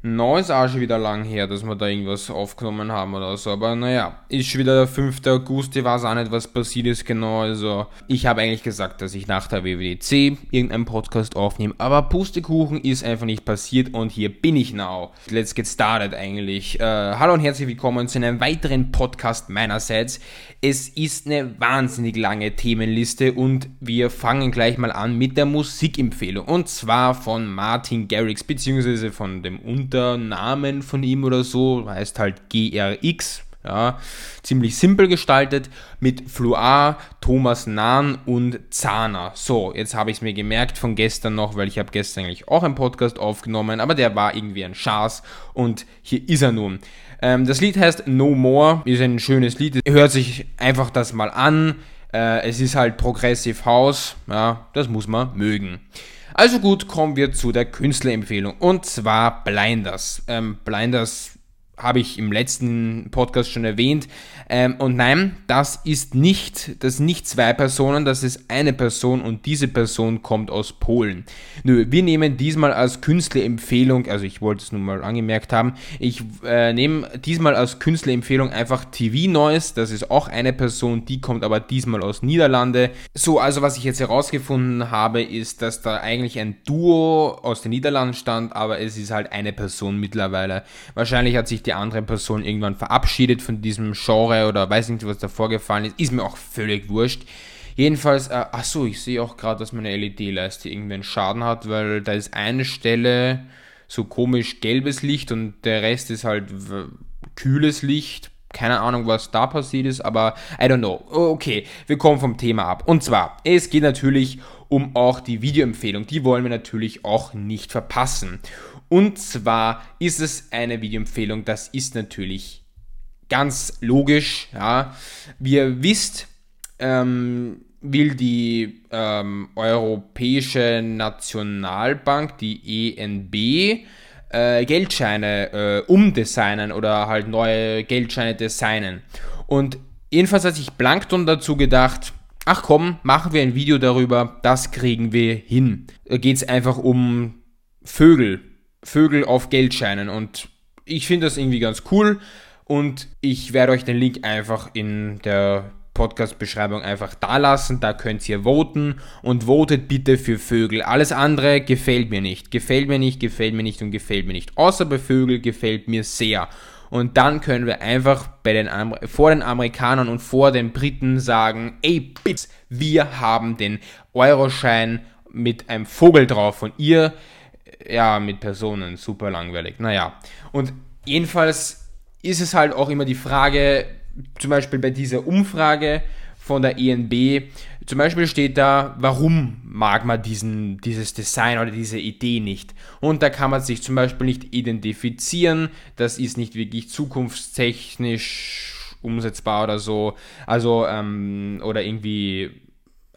No ist auch schon wieder lang her, dass wir da irgendwas aufgenommen haben oder so. Aber naja, ist schon wieder der 5. August, ich weiß auch nicht, was passiert ist genau. Also, ich habe eigentlich gesagt, dass ich nach der WWDC irgendeinen Podcast aufnehme. Aber Pustekuchen ist einfach nicht passiert und hier bin ich now. Let's get started eigentlich. Äh, hallo und herzlich willkommen zu einem weiteren Podcast meinerseits. Es ist eine wahnsinnig lange Themenliste und wir fangen gleich mal an mit der Musikempfehlung. Und zwar von Martin Garrix, beziehungsweise von dem Unternamen von ihm oder so, heißt halt GRX. Ja, ziemlich simpel gestaltet mit Fluar, Thomas Nahn und Zahner. So, jetzt habe ich es mir gemerkt von gestern noch, weil ich habe gestern eigentlich auch einen Podcast aufgenommen, aber der war irgendwie ein Schaß und hier ist er nun. Ähm, das Lied heißt No More, ist ein schönes Lied, hört sich einfach das mal an. Äh, es ist halt Progressive House, ja, das muss man mögen. Also gut, kommen wir zu der Künstlerempfehlung. Und zwar Blinders. Ähm, Blinders habe ich im letzten Podcast schon erwähnt. Ähm, und nein, das ist nicht, das nicht zwei Personen, das ist eine Person und diese Person kommt aus Polen. Nö, wir nehmen diesmal als Künstlerempfehlung, also ich wollte es nun mal angemerkt haben, ich äh, nehme diesmal als Künstlerempfehlung einfach TV Noise, das ist auch eine Person, die kommt aber diesmal aus Niederlande. So, also was ich jetzt herausgefunden habe, ist, dass da eigentlich ein Duo aus den Niederlanden stand, aber es ist halt eine Person mittlerweile. Wahrscheinlich hat sich die andere Person irgendwann verabschiedet von diesem Genre oder weiß nicht, was da vorgefallen ist. Ist mir auch völlig wurscht. Jedenfalls, äh, achso, ich sehe auch gerade, dass meine LED-Leiste irgendwie einen Schaden hat, weil da ist eine Stelle so komisch gelbes Licht und der Rest ist halt kühles Licht. Keine Ahnung, was da passiert ist, aber I don't know. Okay, wir kommen vom Thema ab. Und zwar, es geht natürlich um auch die Videoempfehlung. Die wollen wir natürlich auch nicht verpassen. Und zwar ist es eine Videoempfehlung, das ist natürlich ganz logisch. Ja. Wie ihr wisst, ähm, will die ähm, Europäische Nationalbank, die ENB, äh, Geldscheine äh, umdesignen oder halt neue Geldscheine designen. Und jedenfalls hat sich Plankton dazu gedacht, ach komm, machen wir ein Video darüber, das kriegen wir hin. Da geht es einfach um Vögel, Vögel auf Geldscheinen und ich finde das irgendwie ganz cool und ich werde euch den Link einfach in der Podcast-Beschreibung einfach da lassen. Da könnt ihr voten und votet bitte für Vögel. Alles andere gefällt mir nicht. Gefällt mir nicht, gefällt mir nicht und gefällt mir nicht. Außer bei Vögel gefällt mir sehr. Und dann können wir einfach bei den vor den Amerikanern und vor den Briten sagen, ey, bitte, wir haben den Euroschein mit einem Vogel drauf und ihr ja, mit Personen, super langweilig. Naja, und jedenfalls ist es halt auch immer die Frage, zum Beispiel bei dieser Umfrage von der ENB, zum Beispiel steht da, warum mag man diesen, dieses Design oder diese Idee nicht? Und da kann man sich zum Beispiel nicht identifizieren, das ist nicht wirklich zukunftstechnisch umsetzbar oder so, also, ähm, oder irgendwie,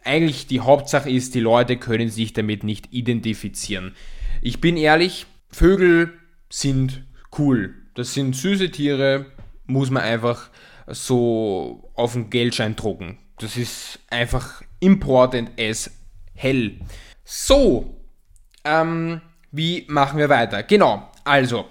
eigentlich die Hauptsache ist, die Leute können sich damit nicht identifizieren. Ich bin ehrlich, Vögel sind cool. Das sind süße Tiere, muss man einfach so auf den Geldschein drucken. Das ist einfach important as hell. So, ähm, wie machen wir weiter? Genau, also,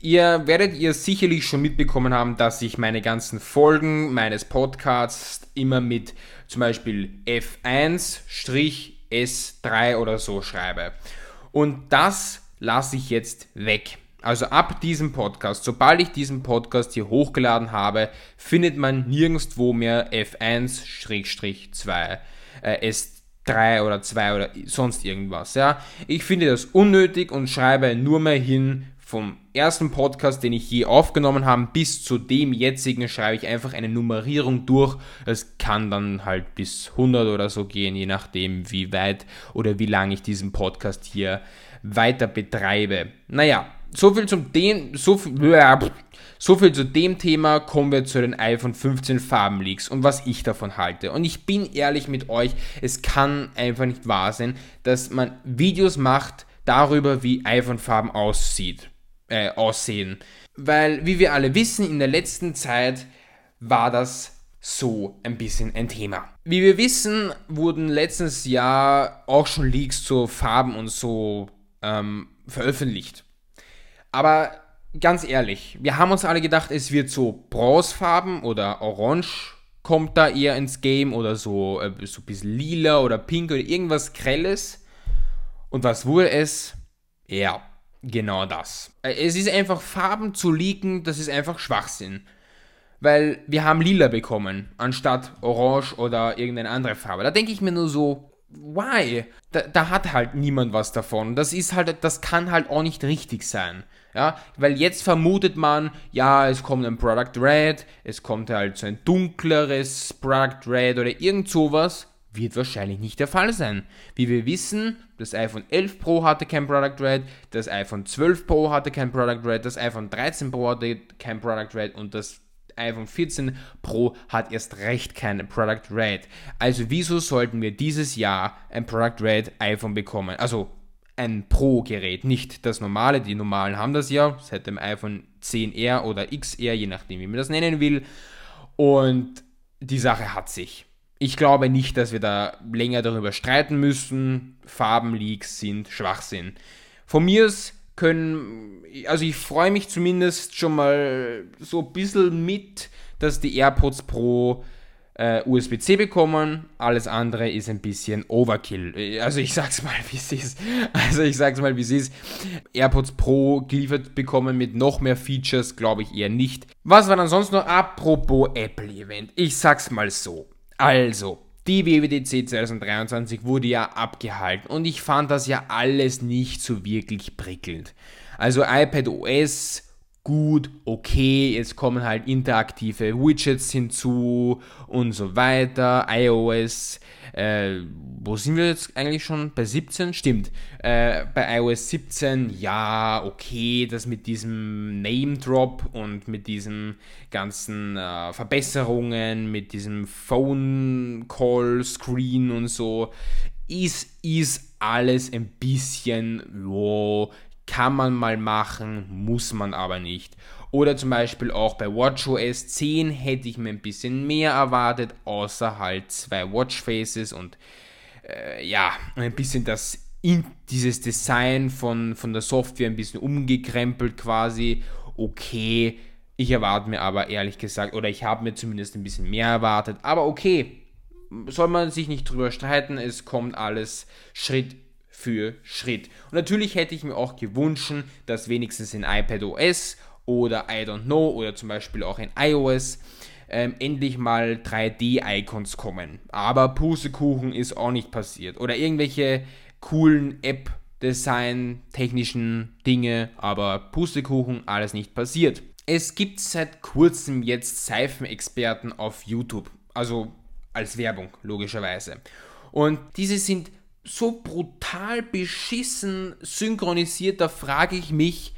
ihr werdet ihr sicherlich schon mitbekommen haben, dass ich meine ganzen Folgen meines Podcasts immer mit zum Beispiel F1-S3 oder so schreibe. Und das lasse ich jetzt weg. Also ab diesem Podcast, sobald ich diesen Podcast hier hochgeladen habe, findet man nirgendwo mehr F1-2, äh, S3 oder 2 oder sonst irgendwas. Ja? Ich finde das unnötig und schreibe nur mehr hin, vom ersten Podcast, den ich je aufgenommen habe, bis zu dem jetzigen schreibe ich einfach eine Nummerierung durch. Es kann dann halt bis 100 oder so gehen, je nachdem, wie weit oder wie lange ich diesen Podcast hier weiter betreibe. Naja, so viel zum dem, so viel, so viel zu dem Thema, kommen wir zu den iPhone 15 Farbenleaks und was ich davon halte. Und ich bin ehrlich mit euch, es kann einfach nicht wahr sein, dass man Videos macht darüber, wie iPhone-Farben aussieht äh, aussehen. Weil, wie wir alle wissen, in der letzten Zeit war das so ein bisschen ein Thema. Wie wir wissen, wurden letztes Jahr auch schon Leaks zu Farben und so ähm, veröffentlicht. Aber ganz ehrlich, wir haben uns alle gedacht, es wird so Bronzefarben oder Orange kommt da eher ins Game oder so, äh, so ein bisschen lila oder pink oder irgendwas Grelles. Und was wurde es? Ja, genau das. Äh, es ist einfach Farben zu leaken, das ist einfach Schwachsinn. Weil wir haben lila bekommen, anstatt orange oder irgendeine andere Farbe. Da denke ich mir nur so, why? Da, da, hat halt niemand was davon. Das ist halt, das kann halt auch nicht richtig sein. Ja, weil jetzt vermutet man, ja, es kommt ein Product Red, es kommt halt so ein dunkleres Product Red oder irgend sowas. Wird wahrscheinlich nicht der Fall sein. Wie wir wissen, das iPhone 11 Pro hatte kein Product Red, das iPhone 12 Pro hatte kein Product Red, das iPhone 13 Pro hatte kein Product Red und das iPhone 14 Pro hat erst recht kein Product Red. Also wieso sollten wir dieses Jahr ein Product Red iPhone bekommen? Also ein Pro-Gerät, nicht das normale. Die normalen haben das ja seit dem iPhone 10R oder XR, je nachdem, wie man das nennen will. Und die Sache hat sich. Ich glaube nicht, dass wir da länger darüber streiten müssen. Farbenleaks sind Schwachsinn. Von mir aus können, also ich freue mich zumindest schon mal so ein bisschen mit, dass die AirPods Pro äh, USB-C bekommen. Alles andere ist ein bisschen Overkill. Also ich sag's mal, wie es ist. Also ich sag's mal, wie es ist. AirPods Pro geliefert bekommen mit noch mehr Features, glaube ich eher nicht. Was war dann sonst noch? Apropos Apple-Event. Ich sag's mal so. Also, die WWDC 2023 wurde ja abgehalten und ich fand das ja alles nicht so wirklich prickelnd. Also iPad OS gut, okay, es kommen halt interaktive Widgets hinzu und so weiter, iOS, äh, wo sind wir jetzt eigentlich schon? Bei 17? Stimmt. Äh, bei iOS 17, ja, okay, das mit diesem Name Drop und mit diesen ganzen äh, Verbesserungen, mit diesem Phone Call Screen und so, ist, ist alles ein bisschen, wow, kann man mal machen, muss man aber nicht. Oder zum Beispiel auch bei WatchOS 10 hätte ich mir ein bisschen mehr erwartet, außer halt zwei Watchfaces und äh, ja, ein bisschen das dieses Design von, von der Software ein bisschen umgekrempelt quasi. Okay, ich erwarte mir aber ehrlich gesagt, oder ich habe mir zumindest ein bisschen mehr erwartet, aber okay, soll man sich nicht drüber streiten, es kommt alles Schritt für Schritt. Und natürlich hätte ich mir auch gewünscht, dass wenigstens in iPadOS oder I don't know oder zum Beispiel auch in iOS ähm, endlich mal 3D-Icons kommen. Aber Pustekuchen ist auch nicht passiert. Oder irgendwelche coolen App-Design, technischen Dinge, aber Pustekuchen, alles nicht passiert. Es gibt seit kurzem jetzt Seifenexperten auf YouTube. Also als Werbung, logischerweise. Und diese sind so brutal beschissen synchronisiert, da frage ich mich,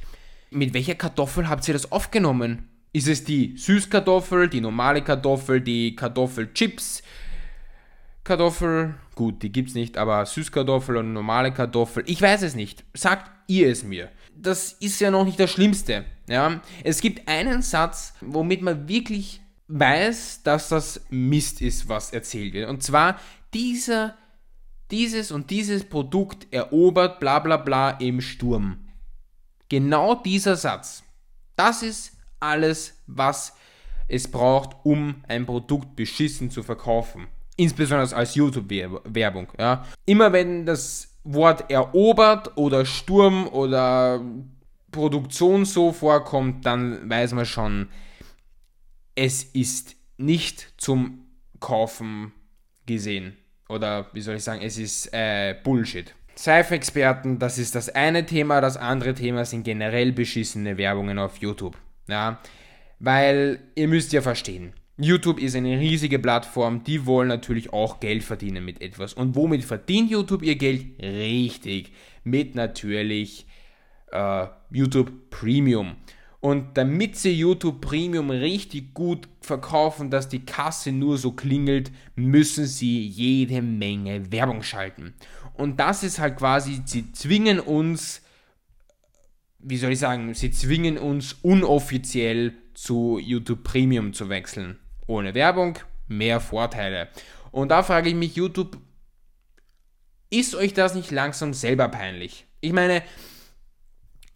mit welcher Kartoffel habt ihr das aufgenommen? Ist es die Süßkartoffel, die normale Kartoffel, die Kartoffelchips? Kartoffel, gut, die gibt's nicht, aber Süßkartoffel und normale Kartoffel, ich weiß es nicht. Sagt ihr es mir. Das ist ja noch nicht das Schlimmste. Ja? Es gibt einen Satz, womit man wirklich weiß, dass das Mist ist, was erzählt wird. Und zwar dieser dieses und dieses Produkt erobert bla bla bla im Sturm. Genau dieser Satz. Das ist alles, was es braucht, um ein Produkt beschissen zu verkaufen. Insbesondere als YouTube-Werbung. Ja. Immer wenn das Wort erobert oder Sturm oder Produktion so vorkommt, dann weiß man schon, es ist nicht zum Kaufen gesehen. Oder wie soll ich sagen, es ist äh, Bullshit. Seife-Experten, das ist das eine Thema. Das andere Thema sind generell beschissene Werbungen auf YouTube. Ja, weil ihr müsst ja verstehen, YouTube ist eine riesige Plattform, die wollen natürlich auch Geld verdienen mit etwas. Und womit verdient YouTube ihr Geld? Richtig, mit natürlich äh, YouTube Premium. Und damit sie YouTube Premium richtig gut verkaufen, dass die Kasse nur so klingelt, müssen sie jede Menge Werbung schalten. Und das ist halt quasi, sie zwingen uns, wie soll ich sagen, sie zwingen uns unoffiziell zu YouTube Premium zu wechseln. Ohne Werbung, mehr Vorteile. Und da frage ich mich, YouTube, ist euch das nicht langsam selber peinlich? Ich meine,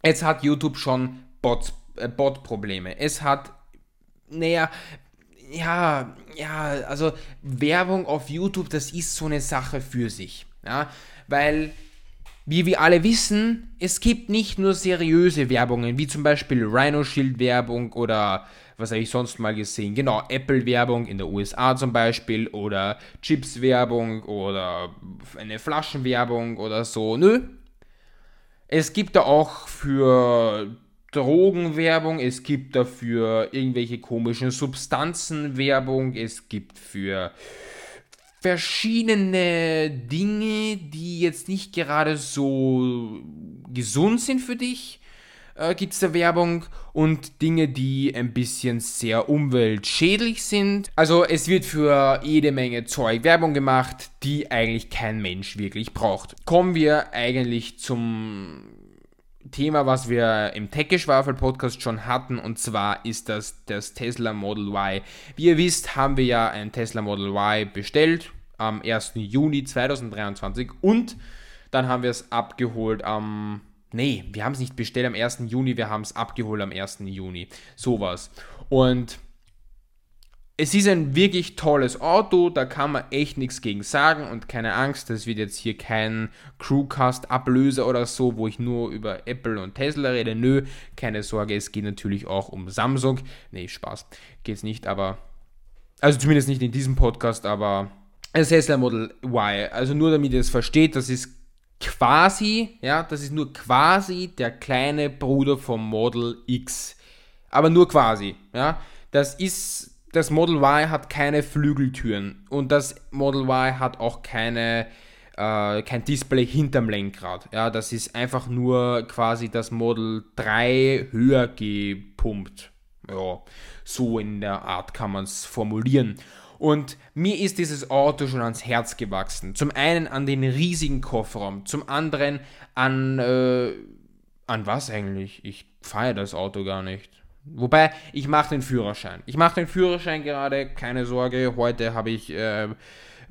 Es hat YouTube schon Bots, äh, Bot-Probleme. Es hat, naja, ja, ja, also Werbung auf YouTube, das ist so eine Sache für sich. Ja, weil, wie wir alle wissen, es gibt nicht nur seriöse Werbungen, wie zum Beispiel Rhino Shield Werbung oder was habe ich sonst mal gesehen? Genau, Apple-Werbung in der USA zum Beispiel oder Chips-Werbung oder eine Flaschenwerbung oder so. Nö. Es gibt da auch für Drogenwerbung, es gibt dafür irgendwelche komischen Substanzenwerbung, es gibt für verschiedene Dinge, die jetzt nicht gerade so gesund sind für dich, äh, gibt es da Werbung und Dinge, die ein bisschen sehr umweltschädlich sind. Also es wird für jede Menge Zeug Werbung gemacht, die eigentlich kein Mensch wirklich braucht. Kommen wir eigentlich zum Thema, was wir im Tech-Geschwafel-Podcast schon hatten, und zwar ist das das Tesla Model Y. Wie ihr wisst, haben wir ja ein Tesla Model Y bestellt am 1. Juni 2023 und dann haben wir es abgeholt am. Nee, wir haben es nicht bestellt am 1. Juni, wir haben es abgeholt am 1. Juni. Sowas. Und es ist ein wirklich tolles Auto, da kann man echt nichts gegen sagen und keine Angst, das wird jetzt hier kein Crewcast-Ablöser oder so, wo ich nur über Apple und Tesla rede. Nö, keine Sorge, es geht natürlich auch um Samsung. Nee, Spaß, geht's nicht, aber. Also zumindest nicht in diesem Podcast, aber das Tesla Model Y. Also nur damit ihr es versteht, das ist quasi, ja, das ist nur quasi der kleine Bruder vom Model X. Aber nur quasi, ja. Das ist das Model Y hat keine Flügeltüren und das Model Y hat auch keine, äh, kein Display hinterm Lenkrad. Ja, das ist einfach nur quasi das Model 3 höher gepumpt. Ja, so in der Art kann man es formulieren. Und mir ist dieses Auto schon ans Herz gewachsen. Zum einen an den riesigen Kofferraum, zum anderen an, äh, an was eigentlich? Ich feiere das Auto gar nicht. Wobei, ich mache den Führerschein. Ich mache den Führerschein gerade, keine Sorge. Heute habe ich äh,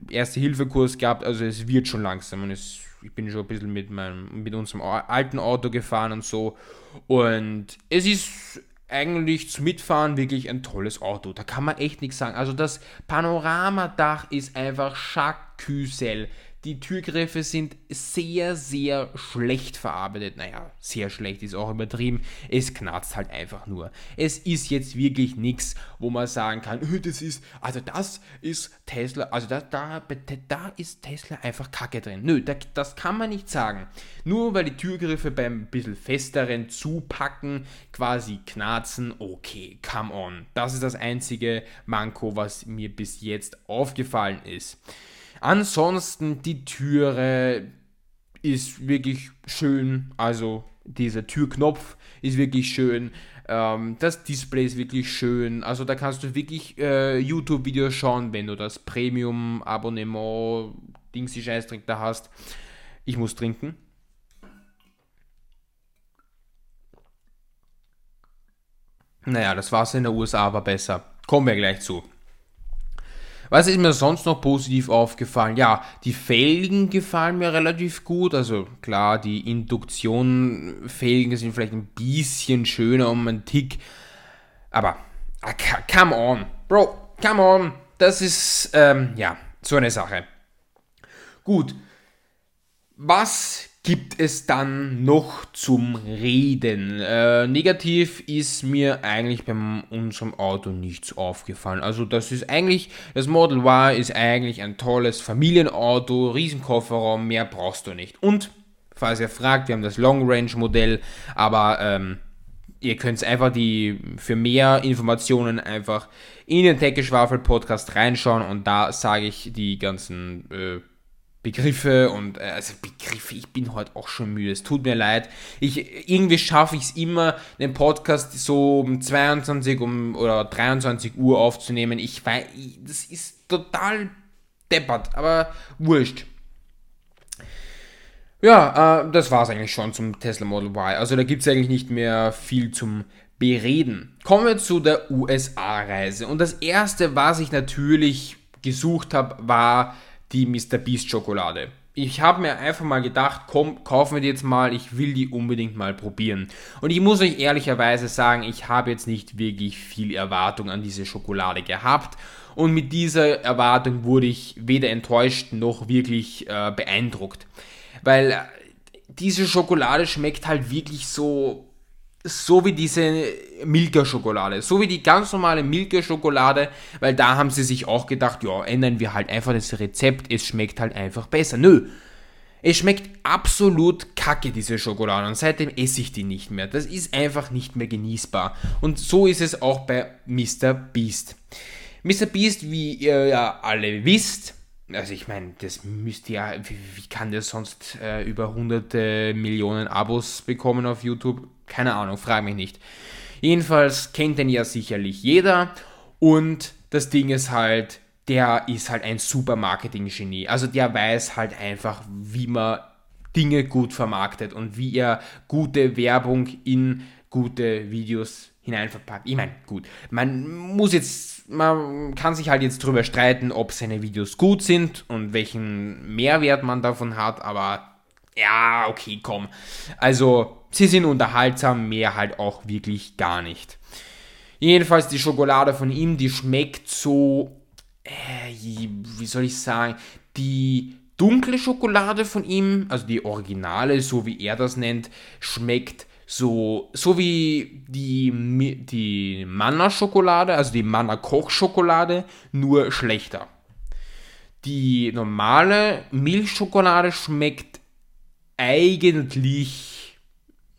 Erste-Hilfe-Kurs gehabt, also es wird schon langsam. Und es, ich bin schon ein bisschen mit, meinem, mit unserem alten Auto gefahren und so. Und es ist eigentlich zum Mitfahren wirklich ein tolles Auto. Da kann man echt nichts sagen. Also das Panoramadach ist einfach Chacusel. Die Türgriffe sind sehr, sehr schlecht verarbeitet. Naja, sehr schlecht ist auch übertrieben. Es knarzt halt einfach nur. Es ist jetzt wirklich nichts, wo man sagen kann, das ist, also das ist Tesla, also da, da, da ist Tesla einfach Kacke drin. Nö, da, das kann man nicht sagen. Nur weil die Türgriffe beim bisschen festeren Zupacken quasi knarzen, okay, come on. Das ist das einzige Manko, was mir bis jetzt aufgefallen ist. Ansonsten die Türe ist wirklich schön, also dieser Türknopf ist wirklich schön. Ähm, das Display ist wirklich schön. Also da kannst du wirklich äh, YouTube-Videos schauen, wenn du das Premium-Abonnement Dingsy Scheißdreck da hast. Ich muss trinken. Naja, das Wasser in der USA war besser. Kommen wir gleich zu. Was ist mir sonst noch positiv aufgefallen? Ja, die Felgen gefallen mir relativ gut. Also klar, die Induktion-Felgen sind vielleicht ein bisschen schöner um einen Tick. Aber, ah, come on, Bro, come on. Das ist, ähm, ja, so eine Sache. Gut. Was gibt es dann noch zum Reden? Äh, negativ ist mir eigentlich bei unserem Auto nichts aufgefallen. Also das ist eigentlich, das Model Y ist eigentlich ein tolles Familienauto, Riesenkofferraum, mehr brauchst du nicht. Und, falls ihr fragt, wir haben das Long Range Modell, aber ähm, ihr könnt einfach die für mehr Informationen einfach in den Tech Schwafel Podcast reinschauen und da sage ich die ganzen äh, Begriffe und äh, also Begriffe, ich bin heute auch schon müde, es tut mir leid. Ich, irgendwie schaffe ich es immer, den Podcast so um 22 um, oder 23 Uhr aufzunehmen. Ich weiß, das ist total deppert, aber wurscht. Ja, äh, das war es eigentlich schon zum Tesla Model Y. Also da gibt es eigentlich nicht mehr viel zum Bereden. Kommen wir zu der USA-Reise. Und das erste, was ich natürlich gesucht habe, war die Mr. Beast Schokolade. Ich habe mir einfach mal gedacht, komm, kaufen wir die jetzt mal, ich will die unbedingt mal probieren. Und ich muss euch ehrlicherweise sagen, ich habe jetzt nicht wirklich viel Erwartung an diese Schokolade gehabt. Und mit dieser Erwartung wurde ich weder enttäuscht noch wirklich äh, beeindruckt. Weil äh, diese Schokolade schmeckt halt wirklich so so wie diese Milka-Schokolade, so wie die ganz normale Milka-Schokolade, weil da haben sie sich auch gedacht, ja, ändern wir halt einfach das Rezept, es schmeckt halt einfach besser. Nö, es schmeckt absolut kacke, diese Schokolade, und seitdem esse ich die nicht mehr. Das ist einfach nicht mehr genießbar. Und so ist es auch bei Mr. Beast. Mr. Beast, wie ihr ja alle wisst, also ich meine, das müsste ja, wie, wie kann der sonst äh, über hunderte Millionen Abos bekommen auf YouTube? Keine Ahnung, frage mich nicht. Jedenfalls kennt den ja sicherlich jeder und das Ding ist halt, der ist halt ein super Marketing-Genie. Also der weiß halt einfach, wie man Dinge gut vermarktet und wie er gute Werbung in gute Videos hineinverpackt. Ich meine, gut, man muss jetzt, man kann sich halt jetzt drüber streiten, ob seine Videos gut sind und welchen Mehrwert man davon hat, aber ja, okay, komm. Also, sie sind unterhaltsam, mehr halt auch wirklich gar nicht. Jedenfalls die Schokolade von ihm, die schmeckt so, äh, wie soll ich sagen, die dunkle Schokolade von ihm, also die originale, so wie er das nennt, schmeckt so, so wie die, die Manna-Schokolade, also die Manna-Koch-Schokolade, nur schlechter. Die normale Milchschokolade schmeckt eigentlich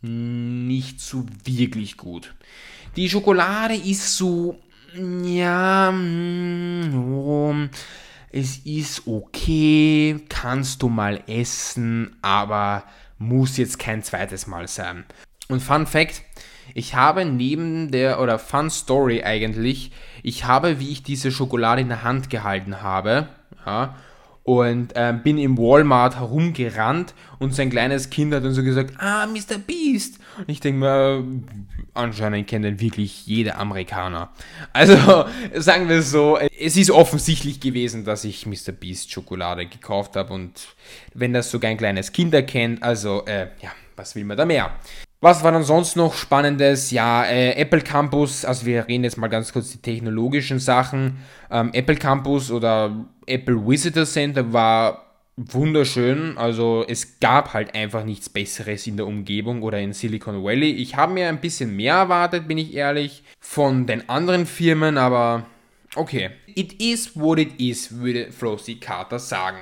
nicht so wirklich gut. Die Schokolade ist so, ja, oh, es ist okay, kannst du mal essen, aber muss jetzt kein zweites Mal sein. Und Fun Fact, ich habe neben der, oder Fun Story eigentlich, ich habe, wie ich diese Schokolade in der Hand gehalten habe, ja, und äh, bin im Walmart herumgerannt und sein kleines Kind hat dann so gesagt, ah, Mr. Beast. Und ich denke mir, anscheinend kennt ihn wirklich jeder Amerikaner. Also sagen wir so, es ist offensichtlich gewesen, dass ich Mr. Beast Schokolade gekauft habe und wenn das sogar ein kleines Kind erkennt, also äh, ja, was will man da mehr? Was war dann sonst noch Spannendes? Ja, äh, Apple Campus, also wir reden jetzt mal ganz kurz die technologischen Sachen. Ähm, Apple Campus oder Apple Visitor Center war wunderschön. Also es gab halt einfach nichts Besseres in der Umgebung oder in Silicon Valley. Ich habe mir ein bisschen mehr erwartet, bin ich ehrlich, von den anderen Firmen, aber okay. It is what it is, würde Flossie Carter sagen.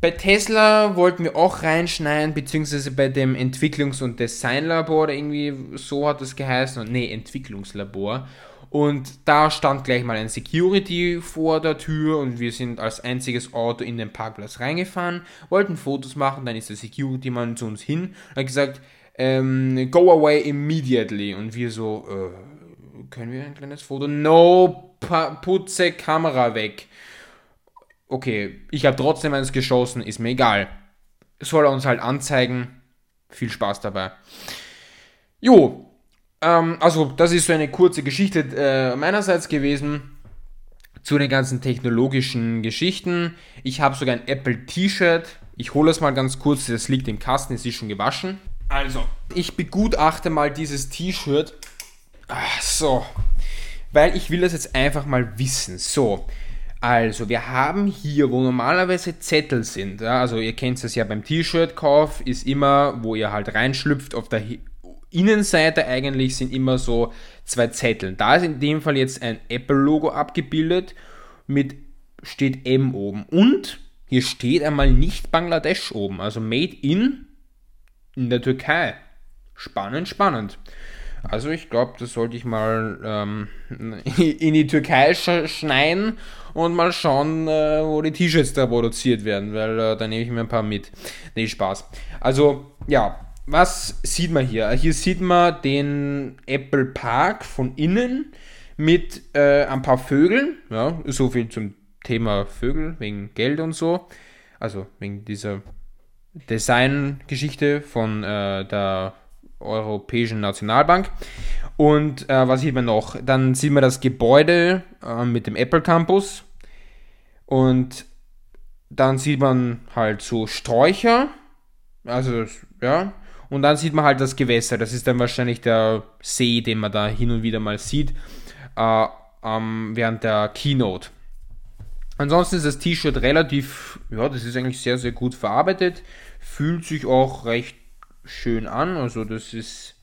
Bei Tesla wollten wir auch reinschneiden, beziehungsweise bei dem Entwicklungs- und Designlabor oder irgendwie so hat das geheißen. Nee, Entwicklungslabor. Und da stand gleich mal ein Security vor der Tür und wir sind als einziges Auto in den Parkplatz reingefahren, wollten Fotos machen, dann ist der Security-Mann zu uns hin und hat gesagt, ähm, go away immediately. Und wir so, äh, können wir ein kleines Foto? No, putze Kamera weg okay, ich habe trotzdem eins geschossen, ist mir egal. Soll er uns halt anzeigen. Viel Spaß dabei. Jo, ähm, also das ist so eine kurze Geschichte äh, meinerseits gewesen zu den ganzen technologischen Geschichten. Ich habe sogar ein Apple T-Shirt. Ich hole es mal ganz kurz, das liegt im Kasten, es ist schon gewaschen. Also, ich begutachte mal dieses T-Shirt. So, weil ich will das jetzt einfach mal wissen. So, also, wir haben hier, wo normalerweise Zettel sind, ja, also ihr kennt es ja beim T-Shirt-Kauf, ist immer, wo ihr halt reinschlüpft, auf der Innenseite eigentlich sind immer so zwei Zettel. Da ist in dem Fall jetzt ein Apple-Logo abgebildet mit steht M oben. Und hier steht einmal nicht Bangladesch oben, also Made in in der Türkei. Spannend, spannend. Also ich glaube, das sollte ich mal ähm, in die Türkei schneiden und mal schauen, äh, wo die T-Shirts da produziert werden, weil äh, da nehme ich mir ein paar mit. Nee, Spaß. Also, ja, was sieht man hier? Hier sieht man den Apple Park von innen mit äh, ein paar Vögeln. Ja, so viel zum Thema Vögel, wegen Geld und so. Also wegen dieser Designgeschichte von äh, der Europäischen Nationalbank. Und äh, was sieht man noch? Dann sieht man das Gebäude äh, mit dem Apple Campus. Und dann sieht man halt so Sträucher, also ja, und dann sieht man halt das Gewässer. Das ist dann wahrscheinlich der See, den man da hin und wieder mal sieht, äh, ähm, während der Keynote. Ansonsten ist das T-Shirt relativ, ja, das ist eigentlich sehr, sehr gut verarbeitet. Fühlt sich auch recht schön an. Also das ist,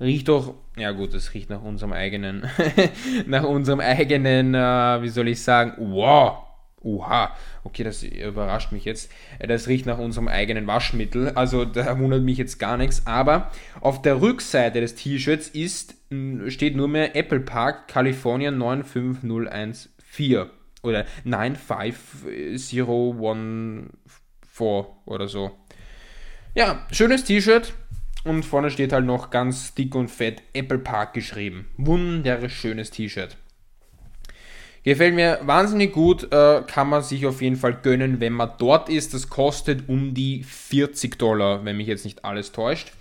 riecht doch, ja gut, das riecht nach unserem eigenen, nach unserem eigenen, äh, wie soll ich sagen, wow, Oha, okay, das überrascht mich jetzt. Das riecht nach unserem eigenen Waschmittel, also da wundert mich jetzt gar nichts. Aber auf der Rückseite des T-Shirts ist, steht nur mehr Apple Park, Kalifornien 95014 oder 95014 oder so. Ja, schönes T-Shirt. Und vorne steht halt noch ganz dick und fett Apple Park geschrieben. Wunderschönes T-Shirt. Gefällt mir wahnsinnig gut, äh, kann man sich auf jeden Fall gönnen, wenn man dort ist. Das kostet um die 40 Dollar, wenn mich jetzt nicht alles täuscht.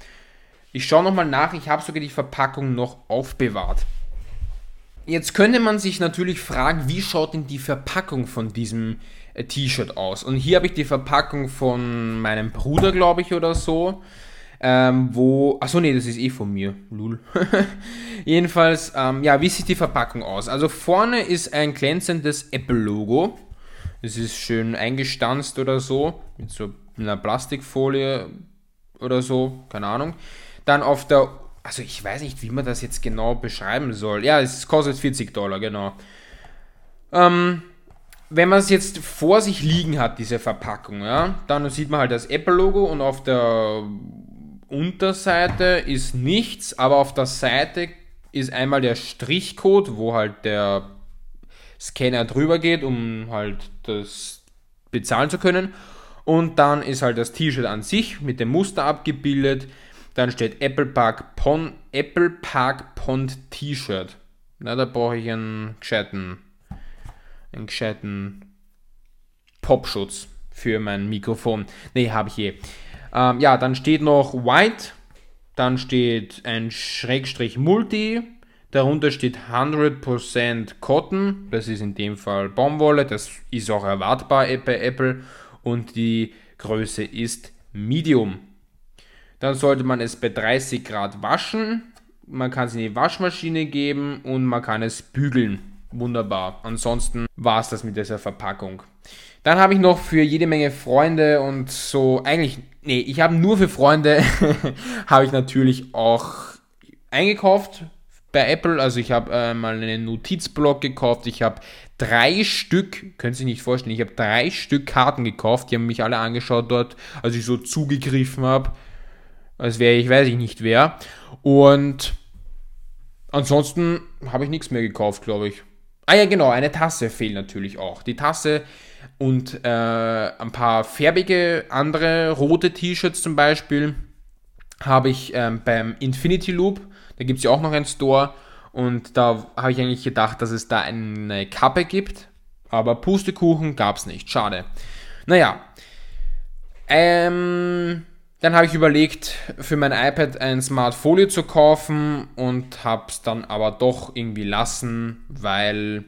Ich schaue nochmal nach, ich habe sogar die Verpackung noch aufbewahrt. Jetzt könnte man sich natürlich fragen, wie schaut denn die Verpackung von diesem T-Shirt aus? Und hier habe ich die Verpackung von meinem Bruder, glaube ich, oder so ähm, wo, achso, nee, das ist eh von mir, lul. Jedenfalls, ähm, ja, wie sieht die Verpackung aus? Also vorne ist ein glänzendes Apple-Logo. Das ist schön eingestanzt oder so, mit so einer Plastikfolie oder so, keine Ahnung. Dann auf der, also ich weiß nicht, wie man das jetzt genau beschreiben soll. Ja, es kostet 40 Dollar, genau. Ähm, wenn man es jetzt vor sich liegen hat, diese Verpackung, ja, dann sieht man halt das Apple-Logo und auf der Unterseite ist nichts, aber auf der Seite ist einmal der Strichcode, wo halt der Scanner drüber geht, um halt das bezahlen zu können. Und dann ist halt das T-Shirt an sich mit dem Muster abgebildet. Dann steht Apple Park Pond, Apple Park Pond T-Shirt. Na, da brauche ich einen gescheiten, einen gescheiten Popschutz für mein Mikrofon. Ne, habe ich eh. Ähm, ja, dann steht noch White, dann steht ein Schrägstrich Multi, darunter steht 100% Cotton, das ist in dem Fall Baumwolle, das ist auch erwartbar bei Apple und die Größe ist Medium. Dann sollte man es bei 30 Grad waschen, man kann es in die Waschmaschine geben und man kann es bügeln. Wunderbar. Ansonsten war es das mit dieser Verpackung. Dann habe ich noch für jede Menge Freunde und so, eigentlich, nee, ich habe nur für Freunde, habe ich natürlich auch eingekauft bei Apple. Also ich habe äh, mal einen Notizblock gekauft. Ich habe drei Stück, können Sie sich nicht vorstellen, ich habe drei Stück Karten gekauft. Die haben mich alle angeschaut dort, als ich so zugegriffen habe. Als wäre ich, weiß ich nicht wer. Und ansonsten habe ich nichts mehr gekauft, glaube ich. Ah ja, genau, eine Tasse fehlt natürlich auch. Die Tasse und äh, ein paar färbige andere rote T-Shirts zum Beispiel habe ich ähm, beim Infinity Loop. Da gibt es ja auch noch einen Store und da habe ich eigentlich gedacht, dass es da eine Kappe gibt, aber Pustekuchen gab es nicht. Schade. Naja, ähm, dann habe ich überlegt, für mein iPad ein Smart Folio zu kaufen und habe es dann aber doch irgendwie lassen, weil,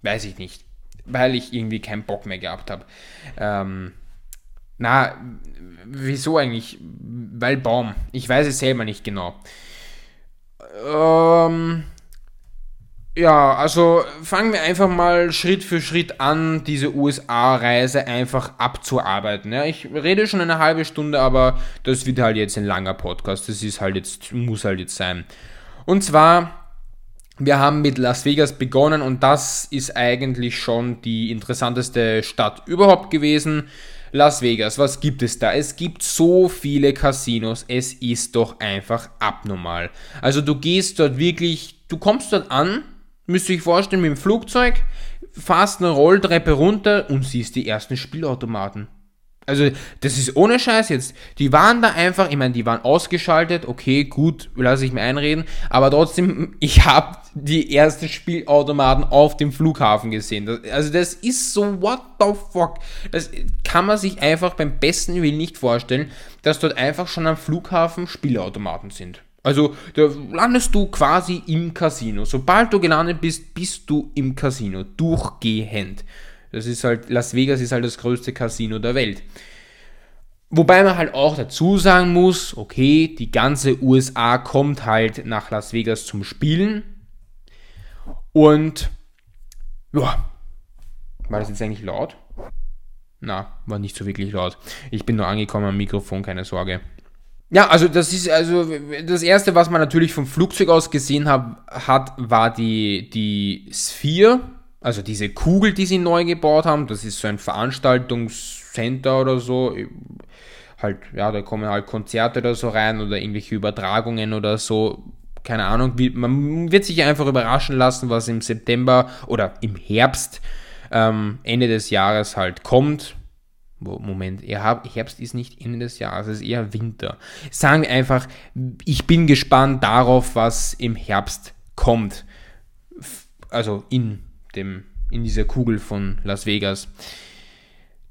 weiß ich nicht, weil ich irgendwie keinen Bock mehr gehabt habe. Ähm, na, wieso eigentlich? Weil Baum. Ich weiß es selber nicht genau. Ähm, ja, also fangen wir einfach mal Schritt für Schritt an, diese USA-Reise einfach abzuarbeiten. Ja, ich rede schon eine halbe Stunde, aber das wird halt jetzt ein langer Podcast. Das ist halt jetzt, muss halt jetzt sein. Und zwar, wir haben mit Las Vegas begonnen und das ist eigentlich schon die interessanteste Stadt überhaupt gewesen. Las Vegas, was gibt es da? Es gibt so viele Casinos, es ist doch einfach abnormal. Also du gehst dort wirklich, du kommst dort an, Müsst ihr euch vorstellen, mit dem Flugzeug, fast eine Rolltreppe runter und siehst die ersten Spielautomaten. Also, das ist ohne Scheiß jetzt. Die waren da einfach, ich meine, die waren ausgeschaltet, okay, gut, lasse ich mir einreden, aber trotzdem, ich habe die ersten Spielautomaten auf dem Flughafen gesehen. Das, also, das ist so, what the fuck? Das kann man sich einfach beim besten Willen nicht vorstellen, dass dort einfach schon am Flughafen Spielautomaten sind. Also da landest du quasi im Casino. Sobald du gelandet bist, bist du im Casino. Durchgehend. Das ist halt, Las Vegas ist halt das größte Casino der Welt. Wobei man halt auch dazu sagen muss, okay, die ganze USA kommt halt nach Las Vegas zum Spielen. Und ja, war das jetzt eigentlich laut? Na, war nicht so wirklich laut. Ich bin nur angekommen am Mikrofon, keine Sorge. Ja, also das ist also das erste, was man natürlich vom Flugzeug aus gesehen hab, hat, war die die Sphere, also diese Kugel, die sie neu gebaut haben. Das ist so ein Veranstaltungscenter oder so. Halt, ja, da kommen halt Konzerte oder so rein oder irgendwelche Übertragungen oder so. Keine Ahnung, man wird sich einfach überraschen lassen, was im September oder im Herbst, ähm, Ende des Jahres halt kommt. Moment, Herbst ist nicht Ende des Jahres, es ist eher Winter. Sagen wir einfach, ich bin gespannt darauf, was im Herbst kommt. Also in, dem, in dieser Kugel von Las Vegas.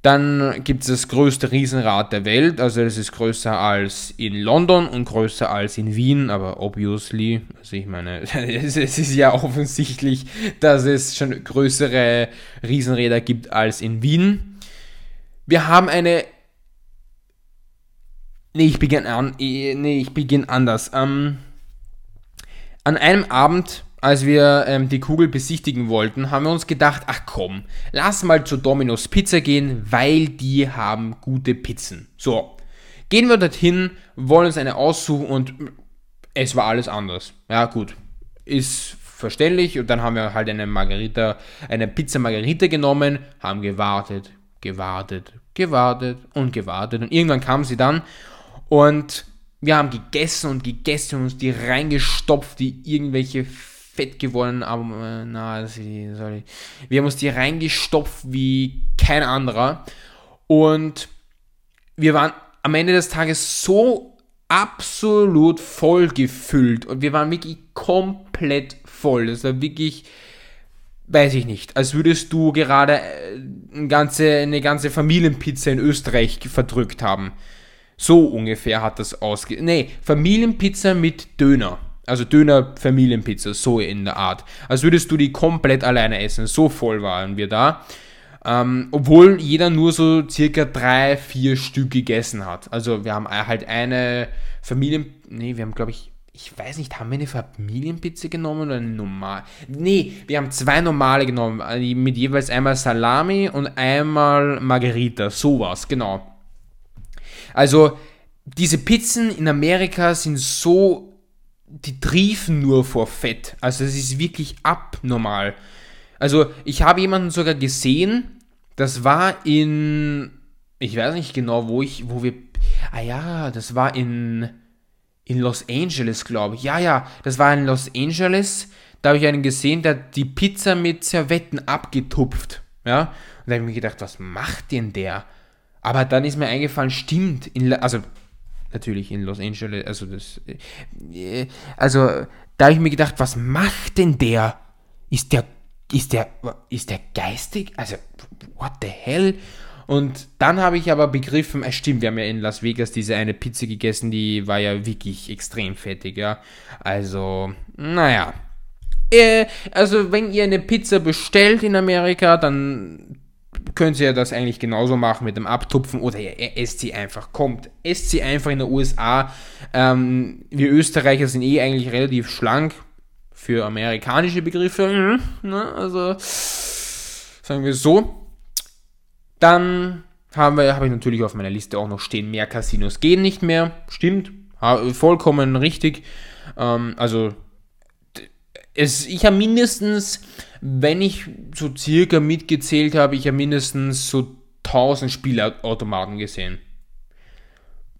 Dann gibt es das größte Riesenrad der Welt, also es ist größer als in London und größer als in Wien, aber obviously, also ich meine, es ist ja offensichtlich, dass es schon größere Riesenräder gibt als in Wien. Wir haben eine. Nee, ich beginne an. Nee, ich anders. Ähm, an einem Abend, als wir ähm, die Kugel besichtigen wollten, haben wir uns gedacht, ach komm, lass mal zu Domino's Pizza gehen, weil die haben gute Pizzen. So, gehen wir dorthin, wollen uns eine aussuchen und es war alles anders. Ja, gut. Ist verständlich und dann haben wir halt eine Margarita, eine Pizza Margarita genommen, haben gewartet, gewartet, gewartet und gewartet. Und irgendwann kam sie dann und wir haben gegessen und gegessen und uns die reingestopft, die irgendwelche fett gewordenen, aber na, sorry. Wir haben uns die reingestopft wie kein anderer. Und wir waren am Ende des Tages so absolut voll gefüllt und wir waren wirklich komplett voll. Das war wirklich weiß ich nicht, als würdest du gerade äh, eine ganze, eine ganze Familienpizza in Österreich verdrückt haben. So ungefähr hat das ausge... Nee, Familienpizza mit Döner. Also Döner Familienpizza, so in der Art. Als würdest du die komplett alleine essen. So voll waren wir da. Ähm, obwohl jeder nur so circa drei, vier Stück gegessen hat. Also wir haben halt eine Familien... Nee, wir haben glaube ich ich weiß nicht, haben wir eine Familienpizza genommen oder eine normal? Nee, wir haben zwei normale genommen, äh, mit jeweils einmal Salami und einmal Margarita, sowas, genau. Also, diese Pizzen in Amerika sind so, die triefen nur vor Fett. Also, es ist wirklich abnormal. Also, ich habe jemanden sogar gesehen, das war in, ich weiß nicht genau, wo ich, wo wir, ah ja, das war in, in Los Angeles, glaube ich. Ja, ja, das war in Los Angeles. Da habe ich einen gesehen, der hat die Pizza mit Servetten abgetupft. Ja, und da habe ich mir gedacht, was macht denn der? Aber dann ist mir eingefallen, stimmt, in, also natürlich in Los Angeles, also das, äh, also da habe ich mir gedacht, was macht denn der? Ist der, ist der, ist der geistig? Also, what the hell? Und dann habe ich aber begriffen, es stimmt, wir haben ja in Las Vegas diese eine Pizza gegessen, die war ja wirklich extrem fettig, ja. Also, naja. Äh, also, wenn ihr eine Pizza bestellt in Amerika, dann könnt ihr das eigentlich genauso machen mit dem Abtupfen oder ihr esst sie einfach. Kommt, esst sie einfach in den USA. Ähm, wir Österreicher sind eh eigentlich relativ schlank für amerikanische Begriffe. Mhm, ne? Also, sagen wir so. Dann habe ich natürlich auf meiner Liste auch noch stehen, mehr Casinos gehen nicht mehr. Stimmt, vollkommen richtig. Ähm, also es, ich habe mindestens, wenn ich so circa mitgezählt habe, ich habe mindestens so 1000 Spielautomaten gesehen.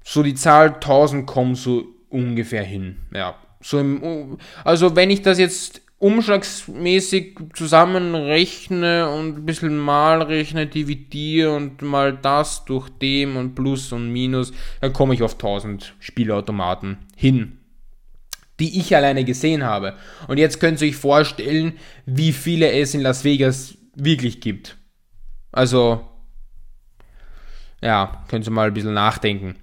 So die Zahl 1000 kommt so ungefähr hin. Ja. So im, also wenn ich das jetzt umschlagsmäßig zusammenrechne und ein bisschen mal rechne, dividiere und mal das durch dem und Plus und Minus, dann komme ich auf 1000 Spielautomaten hin, die ich alleine gesehen habe. Und jetzt könnt ihr euch vorstellen, wie viele es in Las Vegas wirklich gibt. Also, ja, könnt ihr mal ein bisschen nachdenken.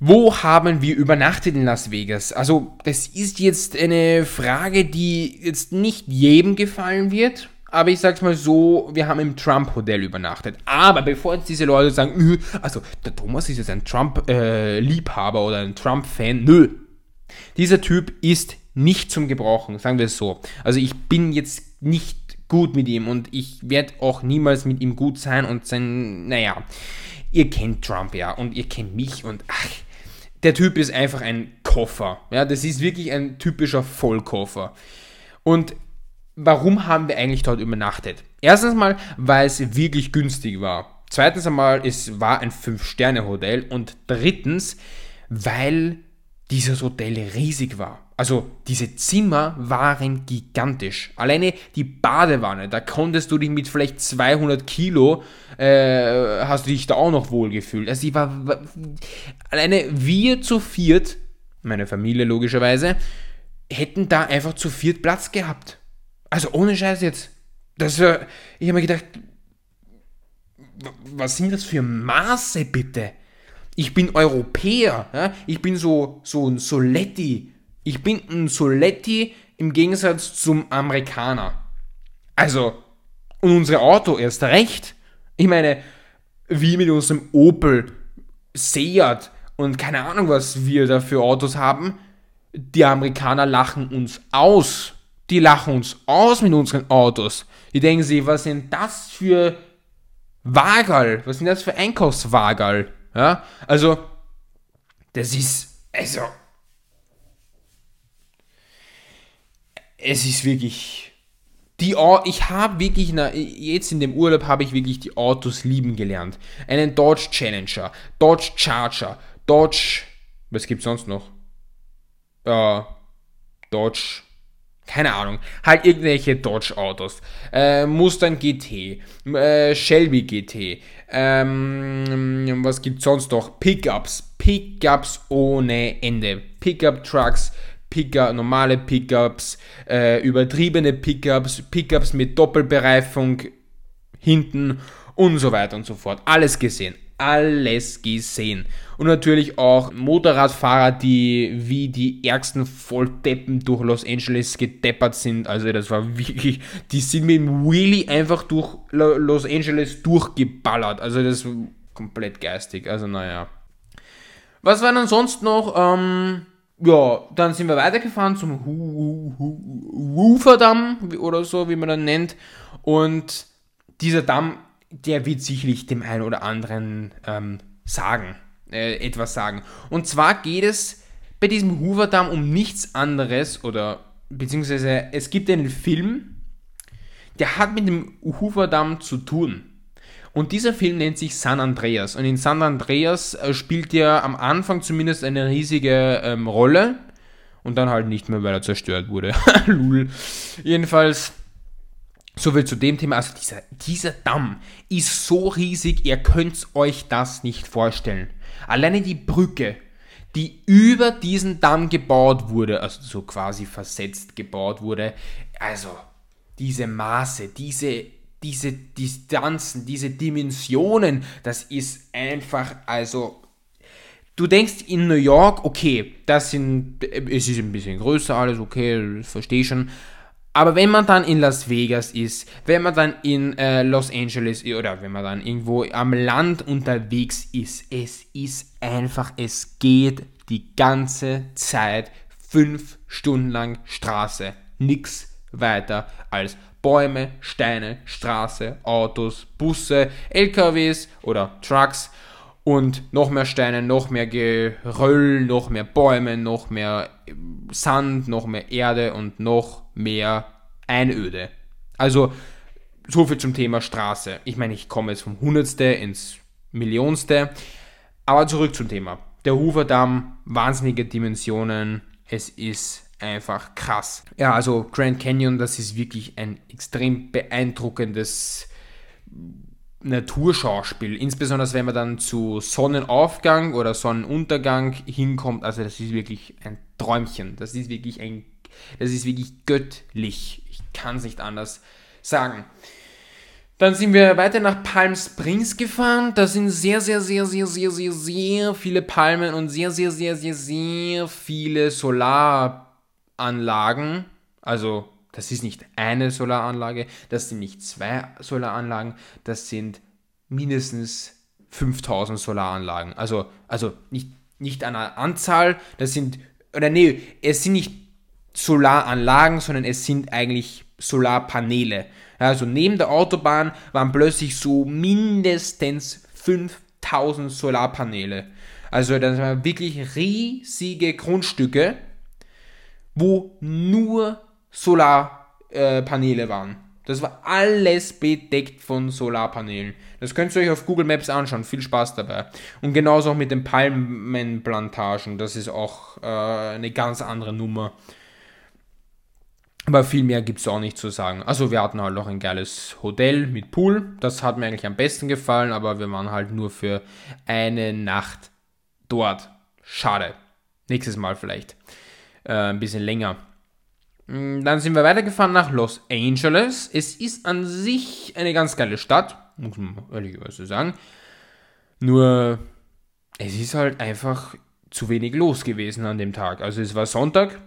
Wo haben wir übernachtet in Las Vegas? Also, das ist jetzt eine Frage, die jetzt nicht jedem gefallen wird, aber ich sag's mal so, wir haben im Trump-Hotel übernachtet. Aber bevor jetzt diese Leute sagen, nö, also der Thomas ist jetzt ein Trump-Liebhaber äh, oder ein Trump-Fan, nö. Dieser Typ ist nicht zum Gebrauchen, sagen wir es so. Also ich bin jetzt nicht gut mit ihm und ich werde auch niemals mit ihm gut sein und sein, naja, ihr kennt Trump ja und ihr kennt mich und ach, der Typ ist einfach ein Koffer. Ja, das ist wirklich ein typischer Vollkoffer. Und warum haben wir eigentlich dort übernachtet? Erstens mal, weil es wirklich günstig war. Zweitens einmal, es war ein 5-Sterne-Hotel. Und drittens, weil dieses Hotel riesig war. Also diese Zimmer waren gigantisch. Alleine die Badewanne, da konntest du dich mit vielleicht 200 Kilo, äh, hast du dich da auch noch wohl gefühlt. Also die war, war alleine wir zu viert, meine Familie logischerweise, hätten da einfach zu viert Platz gehabt. Also ohne Scheiß jetzt. Das war, ich habe mir gedacht, was sind das für Maße bitte? Ich bin Europäer, ja? ich bin so, so ein Soletti. Ich bin ein Soletti im Gegensatz zum Amerikaner. Also, und unsere Auto erst recht. Ich meine, wie mit unserem Opel, Seat und keine Ahnung, was wir da für Autos haben. Die Amerikaner lachen uns aus. Die lachen uns aus mit unseren Autos. Die denken sich, was sind das für Wagerl? Was sind das für Einkaufswagerl? Ja, also, das ist, also, es ist wirklich, die, ich habe wirklich, na, jetzt in dem Urlaub habe ich wirklich die Autos lieben gelernt. Einen Dodge Challenger, Dodge Charger, Dodge, was gibt sonst noch? Äh, Dodge keine Ahnung, halt irgendwelche Dodge-Autos, äh, Mustang GT, äh, Shelby GT, ähm, was gibt's sonst noch? Pickups, Pickups ohne Ende, Pickup-Trucks, Pickup, normale Pickups, äh, übertriebene Pickups, Pickups mit Doppelbereifung hinten und so weiter und so fort. Alles gesehen, alles gesehen. Und natürlich auch Motorradfahrer, die wie die ärgsten Volldeppen durch Los Angeles gedeppert sind. Also das war wirklich, die sind mit dem Wheelie einfach durch Los Angeles durchgeballert. Also das war komplett geistig. Also naja. Was war dann sonst noch? Ähm, ja, dann sind wir weitergefahren zum Hoover-Damm oder so, wie man dann nennt. Und dieser Damm der wird sicherlich dem einen oder anderen ähm, sagen, äh, etwas sagen. Und zwar geht es bei diesem Hoover-Damm um nichts anderes oder beziehungsweise es gibt einen Film, der hat mit dem Hoover-Damm zu tun. Und dieser Film nennt sich San Andreas. Und in San Andreas äh, spielt er am Anfang zumindest eine riesige ähm, Rolle. Und dann halt nicht mehr, weil er zerstört wurde. Lul. Jedenfalls Soviel zu dem Thema. Also dieser, dieser Damm ist so riesig, ihr könnt euch das nicht vorstellen. Alleine die Brücke, die über diesen Damm gebaut wurde, also so quasi versetzt gebaut wurde, also diese Maße, diese, diese Distanzen, diese Dimensionen, das ist einfach, also du denkst in New York, okay, das sind, es ist ein bisschen größer alles, okay, verstehe schon, aber wenn man dann in Las Vegas ist, wenn man dann in äh, Los Angeles oder wenn man dann irgendwo am Land unterwegs ist, es ist einfach, es geht die ganze Zeit fünf Stunden lang Straße. Nix weiter als Bäume, Steine, Straße, Autos, Busse, LKWs oder Trucks und noch mehr Steine, noch mehr Geröll, noch mehr Bäume, noch mehr Sand, noch mehr Erde und noch mehr Einöde. Also so viel zum Thema Straße. Ich meine, ich komme jetzt vom Hundertste ins Millionste. Aber zurück zum Thema. Der Hoover-Damm, wahnsinnige Dimensionen. Es ist einfach krass. Ja, also Grand Canyon, das ist wirklich ein extrem beeindruckendes Naturschauspiel, insbesondere wenn man dann zu Sonnenaufgang oder Sonnenuntergang hinkommt, also das ist wirklich ein Träumchen, das ist wirklich ein, das ist wirklich göttlich, ich kann es nicht anders sagen. Dann sind wir weiter nach Palm Springs gefahren. Da sind sehr, sehr, sehr, sehr, sehr, sehr, sehr viele Palmen und sehr, sehr, sehr, sehr, sehr viele Solaranlagen. Also das ist nicht eine Solaranlage, das sind nicht zwei Solaranlagen, das sind mindestens 5000 Solaranlagen. Also, also nicht, nicht an der Anzahl, das sind, oder nee, es sind nicht Solaranlagen, sondern es sind eigentlich Solarpaneele. Also neben der Autobahn waren plötzlich so mindestens 5000 Solarpaneele. Also das waren wirklich riesige Grundstücke, wo nur Solarpaneele waren. Das war alles bedeckt von Solarpanelen. Das könnt ihr euch auf Google Maps anschauen. Viel Spaß dabei. Und genauso auch mit den Palmenplantagen. Das ist auch äh, eine ganz andere Nummer. Aber viel mehr gibt es auch nicht zu sagen. Also wir hatten halt noch ein geiles Hotel mit Pool. Das hat mir eigentlich am besten gefallen, aber wir waren halt nur für eine Nacht dort. Schade. Nächstes Mal vielleicht. Äh, ein bisschen länger. Mm, dann sind wir weitergefahren nach Los Angeles. Es ist an sich eine ganz geile Stadt, muss man ehrlicherweise sagen. Nur, es ist halt einfach zu wenig los gewesen an dem Tag. Also es war Sonntag,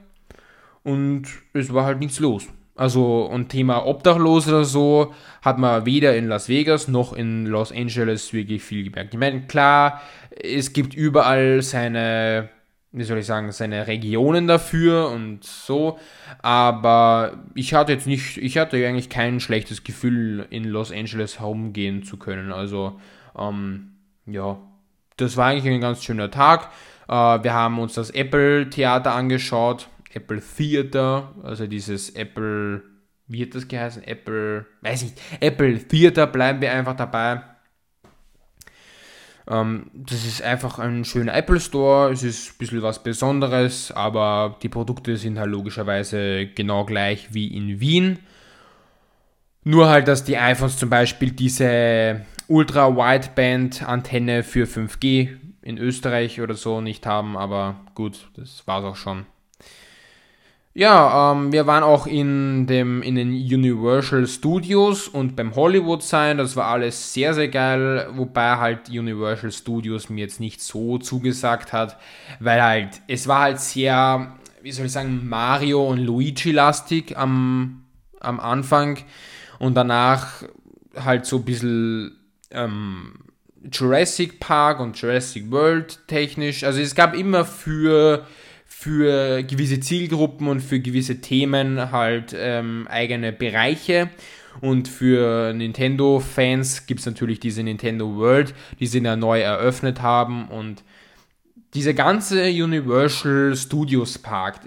und es war halt nichts los. Also, und Thema Obdachlos oder so hat man weder in Las Vegas noch in Los Angeles wirklich viel gemerkt. Ich meine, klar, es gibt überall seine, wie soll ich sagen, seine Regionen dafür und so, aber ich hatte jetzt nicht, ich hatte eigentlich kein schlechtes Gefühl, in Los Angeles herumgehen zu können. Also, ähm, ja, das war eigentlich ein ganz schöner Tag. Äh, wir haben uns das Apple Theater angeschaut Apple Theater, also dieses Apple, wie hat das geheißen? Apple, weiß nicht, Apple Theater, bleiben wir einfach dabei. Ähm, das ist einfach ein schöner Apple Store, es ist ein bisschen was Besonderes, aber die Produkte sind halt logischerweise genau gleich wie in Wien. Nur halt, dass die iPhones zum Beispiel diese Ultra-Wideband-Antenne für 5G in Österreich oder so nicht haben, aber gut, das war's auch schon. Ja, ähm, wir waren auch in, dem, in den Universal Studios und beim Hollywood Sign. Das war alles sehr, sehr geil. Wobei halt Universal Studios mir jetzt nicht so zugesagt hat, weil halt, es war halt sehr, wie soll ich sagen, Mario und Luigi-lastig am, am Anfang und danach halt so ein bisschen ähm, Jurassic Park und Jurassic World technisch. Also es gab immer für für gewisse Zielgruppen und für gewisse Themen halt ähm, eigene Bereiche. Und für Nintendo-Fans gibt es natürlich diese Nintendo World, die sie ja neu eröffnet haben. Und dieser ganze Universal Studios Park,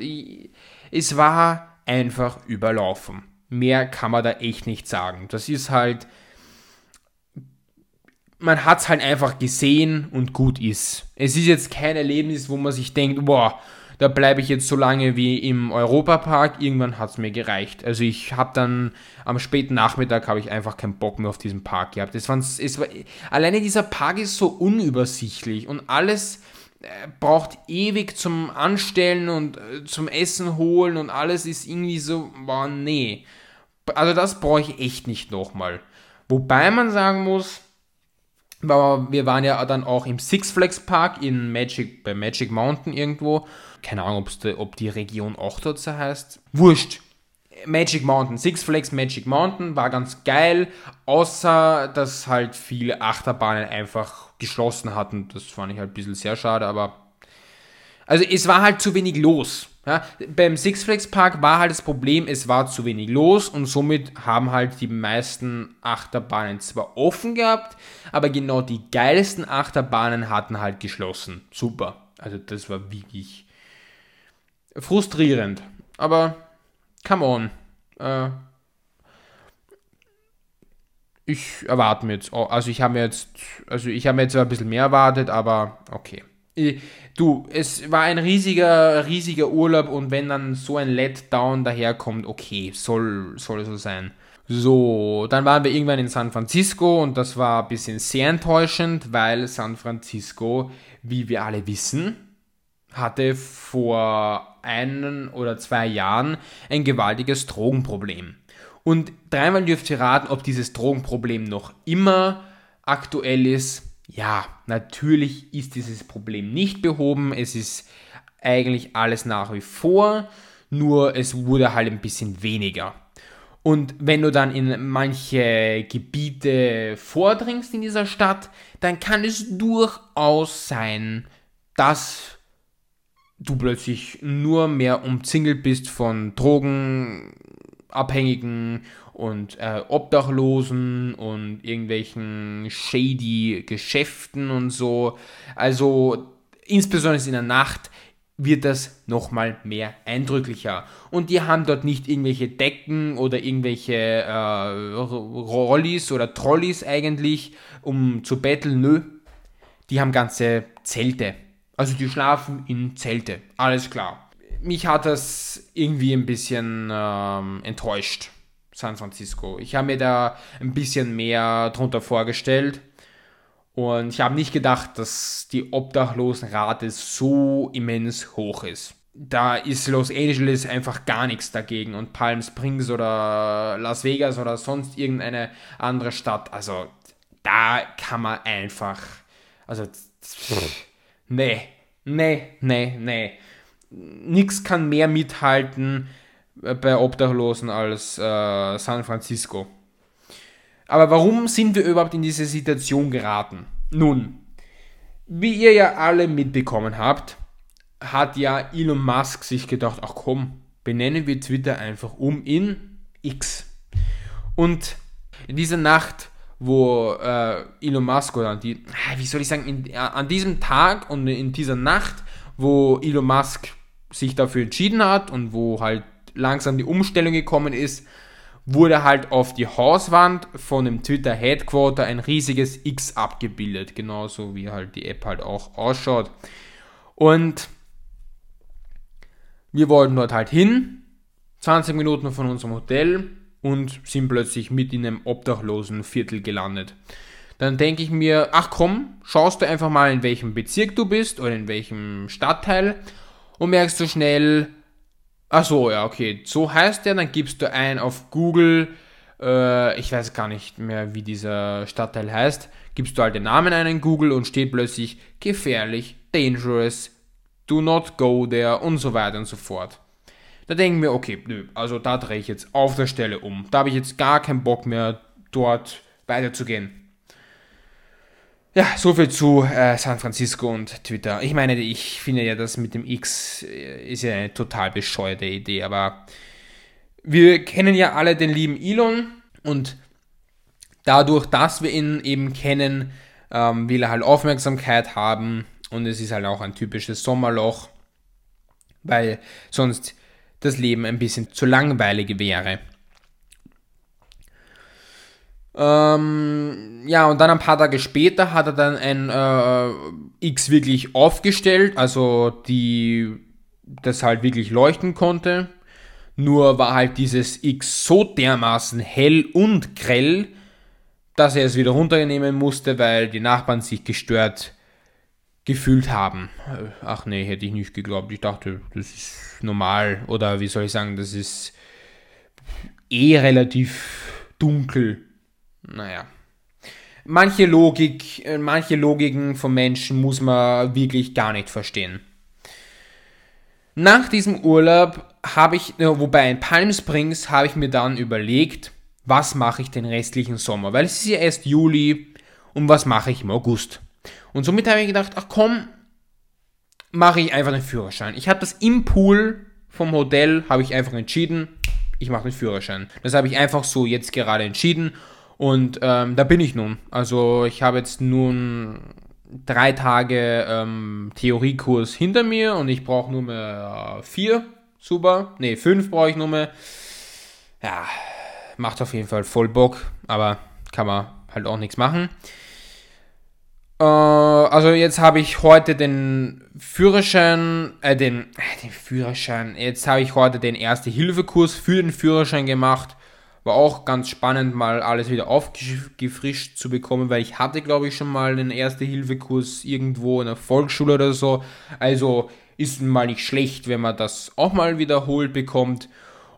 es war einfach überlaufen. Mehr kann man da echt nicht sagen. Das ist halt, man hat es halt einfach gesehen und gut ist. Es ist jetzt kein Erlebnis, wo man sich denkt, boah, da bleibe ich jetzt so lange wie im Europapark. Irgendwann hat es mir gereicht. Also ich habe dann am späten Nachmittag habe ich einfach keinen Bock mehr auf diesen Park gehabt. Es, es war, alleine dieser Park ist so unübersichtlich und alles äh, braucht ewig zum Anstellen und äh, zum Essen holen und alles ist irgendwie so, boah, nee. Also das brauche ich echt nicht nochmal. Wobei man sagen muss, wir waren ja dann auch im Six Flags Park in Magic, bei Magic Mountain irgendwo keine Ahnung, ob die Region auch dort so heißt. Wurscht. Magic Mountain, Six Flags Magic Mountain war ganz geil, außer dass halt viele Achterbahnen einfach geschlossen hatten. Das fand ich halt ein bisschen sehr schade, aber. Also es war halt zu wenig los. Ja, beim Six Flags Park war halt das Problem, es war zu wenig los und somit haben halt die meisten Achterbahnen zwar offen gehabt, aber genau die geilsten Achterbahnen hatten halt geschlossen. Super. Also das war wirklich frustrierend. Aber come on. Äh, ich erwarte mir jetzt, also ich habe mir jetzt, also ich habe mir jetzt ein bisschen mehr erwartet, aber okay. Du, es war ein riesiger, riesiger Urlaub und wenn dann so ein Letdown daherkommt, okay, soll, soll so sein. So, dann waren wir irgendwann in San Francisco und das war ein bisschen sehr enttäuschend, weil San Francisco, wie wir alle wissen, hatte vor einen oder zwei Jahren ein gewaltiges Drogenproblem. Und dreimal dürft ihr raten, ob dieses Drogenproblem noch immer aktuell ist. Ja, natürlich ist dieses Problem nicht behoben. Es ist eigentlich alles nach wie vor. nur es wurde halt ein bisschen weniger. Und wenn du dann in manche Gebiete vordringst in dieser Stadt, dann kann es durchaus sein, dass du plötzlich nur mehr umzingelt bist von Drogenabhängigen und äh, Obdachlosen und irgendwelchen shady Geschäften und so. Also insbesondere in der Nacht wird das nochmal mehr eindrücklicher. Und die haben dort nicht irgendwelche Decken oder irgendwelche äh, Rollis oder Trolleys eigentlich, um zu betteln. Nö, die haben ganze Zelte. Also die schlafen in Zelte. Alles klar. Mich hat das irgendwie ein bisschen ähm, enttäuscht, San Francisco. Ich habe mir da ein bisschen mehr drunter vorgestellt. Und ich habe nicht gedacht, dass die Obdachlosenrate so immens hoch ist. Da ist Los Angeles einfach gar nichts dagegen und Palm Springs oder Las Vegas oder sonst irgendeine andere Stadt. Also da kann man einfach, also nee, nee, nee, nee. Nix kann mehr mithalten bei Obdachlosen als äh, San Francisco. Aber warum sind wir überhaupt in diese Situation geraten? Nun, wie ihr ja alle mitbekommen habt, hat ja Elon Musk sich gedacht, ach komm, benennen wir Twitter einfach um in X. Und in dieser Nacht, wo äh, Elon Musk oder die, ah, wie soll ich sagen, in, an diesem Tag und in dieser Nacht, wo Elon Musk sich dafür entschieden hat und wo halt langsam die Umstellung gekommen ist, wurde halt auf die Hauswand von dem Twitter Headquarter ein riesiges X abgebildet, genauso wie halt die App halt auch ausschaut. Und wir wollten dort halt hin, 20 Minuten von unserem Hotel und sind plötzlich mit in einem obdachlosen Viertel gelandet. Dann denke ich mir, ach komm, schaust du einfach mal in welchem Bezirk du bist oder in welchem Stadtteil und merkst du schnell, Ach so, ja, okay. So heißt der, dann gibst du ein auf Google, äh, ich weiß gar nicht mehr, wie dieser Stadtteil heißt, gibst du halt den Namen ein in Google und steht plötzlich gefährlich, dangerous, do not go there und so weiter und so fort. Da denken wir, okay, nö, also da drehe ich jetzt auf der Stelle um. Da habe ich jetzt gar keinen Bock mehr, dort weiterzugehen. Ja, soviel zu äh, San Francisco und Twitter. Ich meine, ich finde ja, das mit dem X äh, ist ja eine total bescheuerte Idee, aber wir kennen ja alle den lieben Elon und dadurch, dass wir ihn eben kennen, ähm, will er halt Aufmerksamkeit haben und es ist halt auch ein typisches Sommerloch, weil sonst das Leben ein bisschen zu langweilig wäre. Ähm, ja, und dann ein paar Tage später hat er dann ein äh, X wirklich aufgestellt, also die das halt wirklich leuchten konnte. Nur war halt dieses X so dermaßen hell und grell, dass er es wieder runternehmen musste, weil die Nachbarn sich gestört gefühlt haben. Ach nee, hätte ich nicht geglaubt. Ich dachte, das ist normal oder wie soll ich sagen, das ist eh relativ dunkel naja. Manche Logik, äh, manche Logiken von Menschen muss man wirklich gar nicht verstehen. Nach diesem Urlaub habe ich, äh, wobei in Palm Springs habe ich mir dann überlegt, was mache ich den restlichen Sommer, weil es ist ja erst Juli und was mache ich im August. Und somit habe ich gedacht, ach komm, mache ich einfach den Führerschein. Ich habe das im Pool vom Hotel, habe ich einfach entschieden, ich mache den Führerschein. Das habe ich einfach so jetzt gerade entschieden und ähm, da bin ich nun. Also ich habe jetzt nun drei Tage ähm, Theoriekurs hinter mir und ich brauche nur mehr vier. Super. Ne, fünf brauche ich nur mehr. Ja, macht auf jeden Fall voll Bock, aber kann man halt auch nichts machen. Äh, also jetzt habe ich heute den Führerschein, äh, den, äh, den Führerschein, jetzt habe ich heute den Erste-Hilfe-Kurs für den Führerschein gemacht. War auch ganz spannend, mal alles wieder aufgefrischt zu bekommen, weil ich hatte, glaube ich, schon mal einen Erste-Hilfe-Kurs irgendwo in der Volksschule oder so. Also ist mal nicht schlecht, wenn man das auch mal wiederholt bekommt.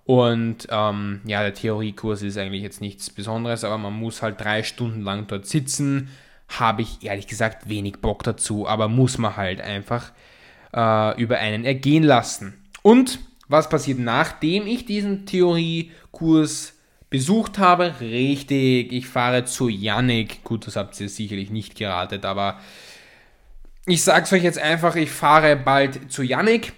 Und ähm, ja, der Theoriekurs ist eigentlich jetzt nichts Besonderes, aber man muss halt drei Stunden lang dort sitzen. Habe ich ehrlich gesagt wenig Bock dazu, aber muss man halt einfach äh, über einen ergehen lassen. Und Was passiert, nachdem ich diesen Theoriekurs besucht habe? Richtig, ich fahre zu Yannick. Gut, das habt ihr sicherlich nicht geratet, aber ich sag's euch jetzt einfach, ich fahre bald zu Yannick.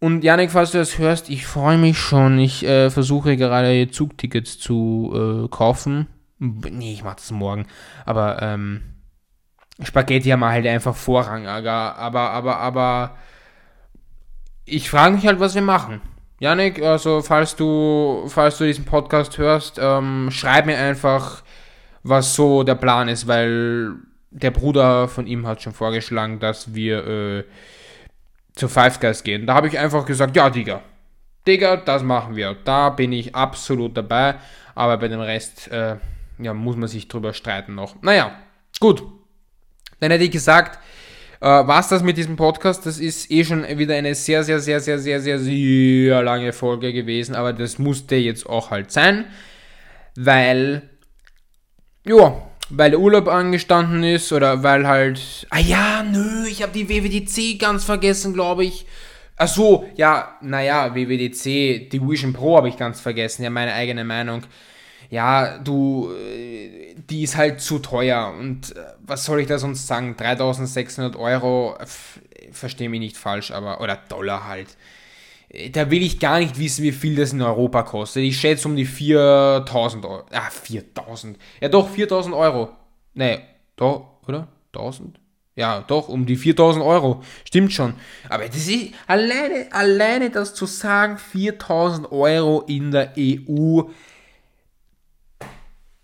Und Yannick, falls du das hörst, ich freue mich schon. Ich äh, versuche gerade Zugtickets zu äh, kaufen. Nee, ich mach das morgen. Aber ähm, Spaghetti haben halt einfach Vorrang. Aber, aber, aber ich frage mich halt, was wir machen. Janik, also falls du, falls du diesen Podcast hörst, ähm, schreib mir einfach, was so der Plan ist, weil der Bruder von ihm hat schon vorgeschlagen, dass wir äh, zu Five Guys gehen. Da habe ich einfach gesagt, ja, Digga, Digga, das machen wir. Da bin ich absolut dabei, aber bei dem Rest, äh, ja, muss man sich drüber streiten noch. Naja, gut. Dann hätte ich gesagt, äh, was das mit diesem Podcast? Das ist eh schon wieder eine sehr, sehr, sehr, sehr, sehr, sehr, sehr lange Folge gewesen, aber das musste jetzt auch halt sein, weil, ja, weil der Urlaub angestanden ist oder weil halt, ah ja, nö, ich habe die WWDC ganz vergessen, glaube ich. Ach so, ja, naja, WWDC, die Vision Pro habe ich ganz vergessen, ja, meine eigene Meinung ja, du, äh, die ist halt zu teuer und äh, was soll ich da sonst sagen? 3600 Euro, verstehe mich nicht falsch, aber, oder Dollar halt. Äh, da will ich gar nicht wissen, wie viel das in Europa kostet. Ich schätze um die 4000 Euro. Ah, 4000. Ja, doch, 4000 Euro. Nee, doch, oder? 1000? Ja, doch, um die 4000 Euro. Stimmt schon. Aber das ist alleine, alleine das zu sagen, 4000 Euro in der EU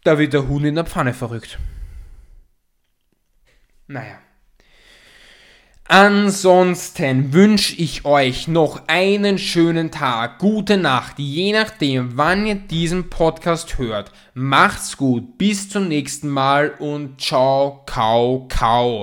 da wird der Huhn in der Pfanne verrückt. Naja. Ansonsten wünsche ich euch noch einen schönen Tag, gute Nacht, je nachdem, wann ihr diesen Podcast hört. Macht's gut, bis zum nächsten Mal und ciao, kau, kau.